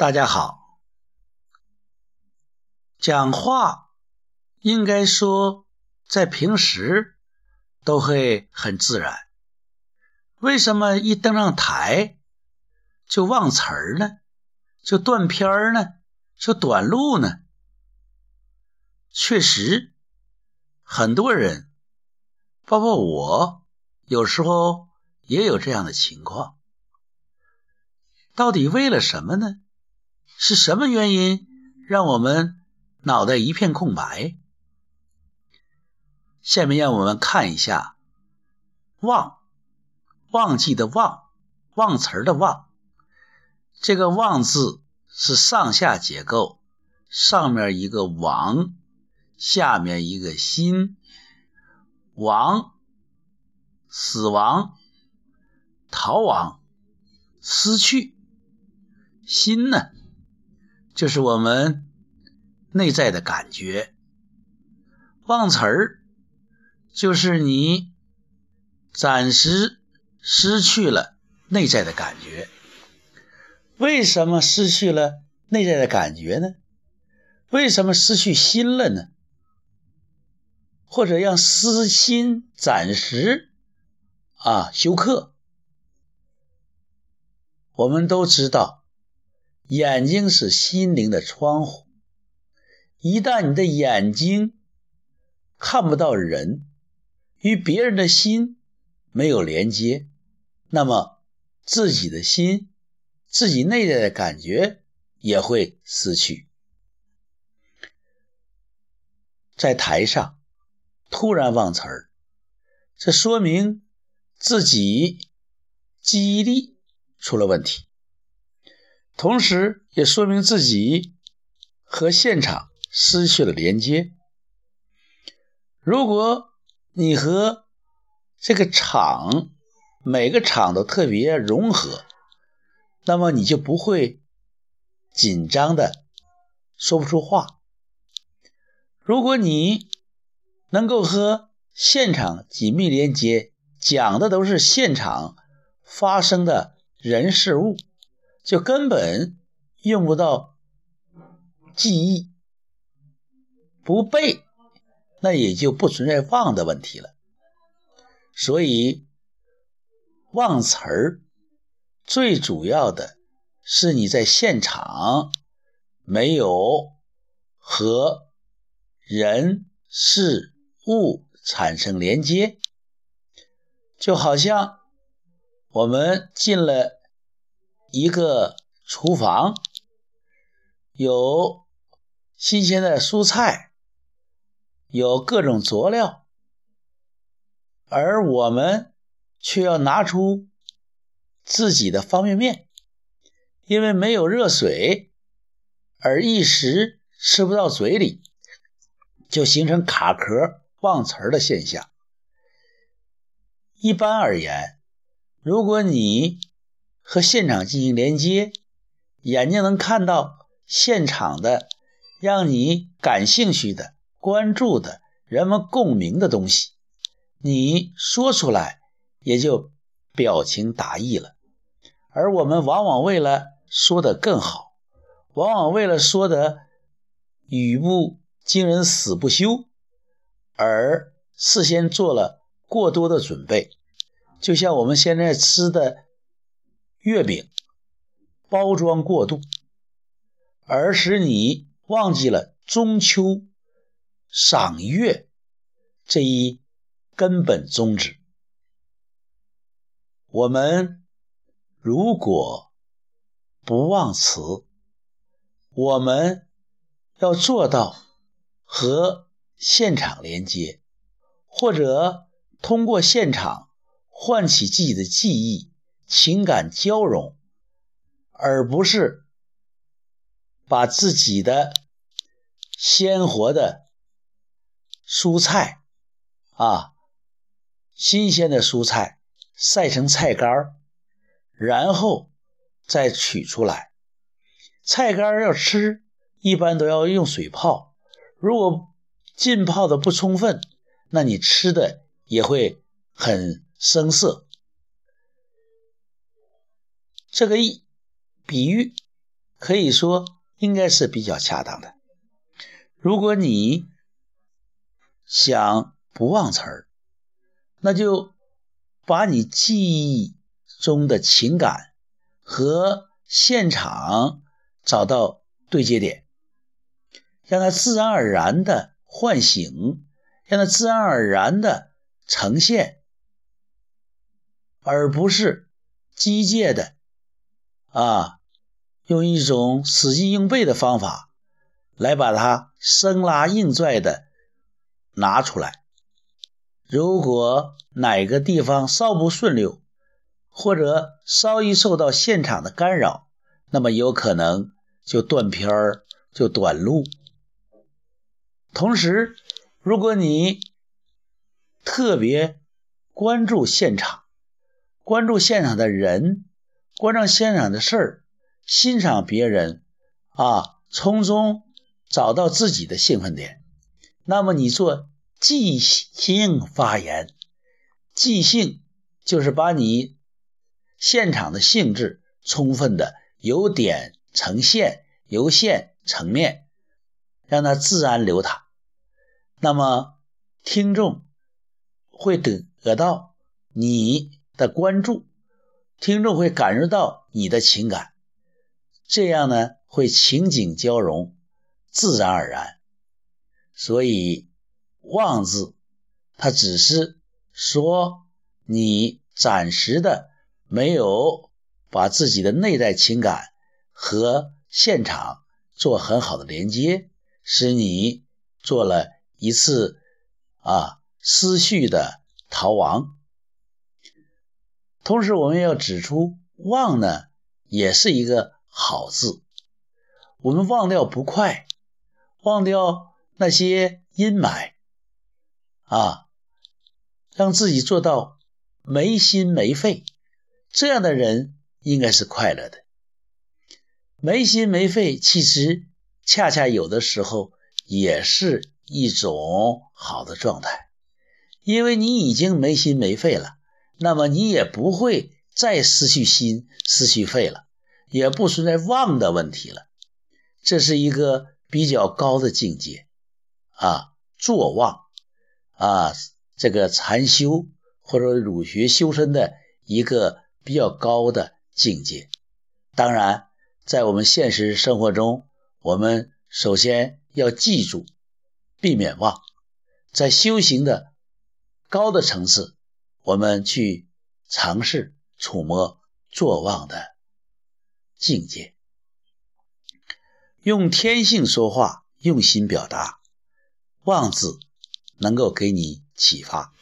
大家好，讲话应该说在平时都会很自然，为什么一登上台就忘词儿呢？就断片儿呢？就短路呢？确实，很多人，包括我，有时候也有这样的情况。到底为了什么呢？是什么原因让我们脑袋一片空白？下面让我们看一下“忘”，忘记的“忘”，忘词儿的“忘”。这个“忘”字是上下结构，上面一个“亡”，下面一个“心”。亡，死亡，逃亡，失去。心呢？就是我们内在的感觉，忘词儿就是你暂时失去了内在的感觉。为什么失去了内在的感觉呢？为什么失去心了呢？或者让私心暂时啊休克？我们都知道。眼睛是心灵的窗户，一旦你的眼睛看不到人，与别人的心没有连接，那么自己的心、自己内在的感觉也会失去。在台上突然忘词儿，这说明自己记忆力出了问题。同时，也说明自己和现场失去了连接。如果你和这个场每个场都特别融合，那么你就不会紧张的说不出话。如果你能够和现场紧密连接，讲的都是现场发生的人事物。就根本用不到记忆，不背，那也就不存在忘的问题了。所以忘词儿最主要的是你在现场没有和人事物产生连接，就好像我们进了。一个厨房有新鲜的蔬菜，有各种佐料，而我们却要拿出自己的方便面，因为没有热水，而一时吃不到嘴里，就形成卡壳忘词儿的现象。一般而言，如果你和现场进行连接，眼睛能看到现场的，让你感兴趣的、关注的、人们共鸣的东西，你说出来也就表情达意了。而我们往往为了说的更好，往往为了说的语不惊人死不休，而事先做了过多的准备，就像我们现在吃的。月饼包装过度，而使你忘记了中秋赏月这一根本宗旨。我们如果不忘词，我们要做到和现场连接，或者通过现场唤起自己的记忆。情感交融，而不是把自己的鲜活的蔬菜啊，新鲜的蔬菜晒成菜干然后再取出来。菜干要吃，一般都要用水泡。如果浸泡的不充分，那你吃的也会很生涩。这个一比喻可以说应该是比较恰当的。如果你想不忘词儿，那就把你记忆中的情感和现场找到对接点，让它自然而然的唤醒，让它自然而然的呈现，而不是机械的啊，用一种死记硬背的方法来把它生拉硬拽的拿出来。如果哪个地方稍不顺溜，或者稍一受到现场的干扰，那么有可能就断片儿，就短路。同时，如果你特别关注现场，关注现场的人，关注现场的事儿，欣赏别人，啊，从中找到自己的兴奋点，那么你做。即兴发言，即兴就是把你现场的性质充分的由点成线，由线成面，让它自然流淌。那么听众会得得到你的关注，听众会感受到你的情感，这样呢会情景交融，自然而然。所以。忘字，它只是说你暂时的没有把自己的内在情感和现场做很好的连接，使你做了一次啊思绪的逃亡。同时，我们要指出，忘呢也是一个好字，我们忘掉不快，忘掉那些阴霾。啊，让自己做到没心没肺，这样的人应该是快乐的。没心没肺，其实恰恰有的时候也是一种好的状态，因为你已经没心没肺了，那么你也不会再失去心、失去肺了，也不存在忘的问题了。这是一个比较高的境界啊，坐忘。啊，这个禅修或者儒学修身的一个比较高的境界。当然，在我们现实生活中，我们首先要记住，避免忘。在修行的高的层次，我们去尝试触摸坐忘的境界，用天性说话，用心表达，忘字。能够给你启发。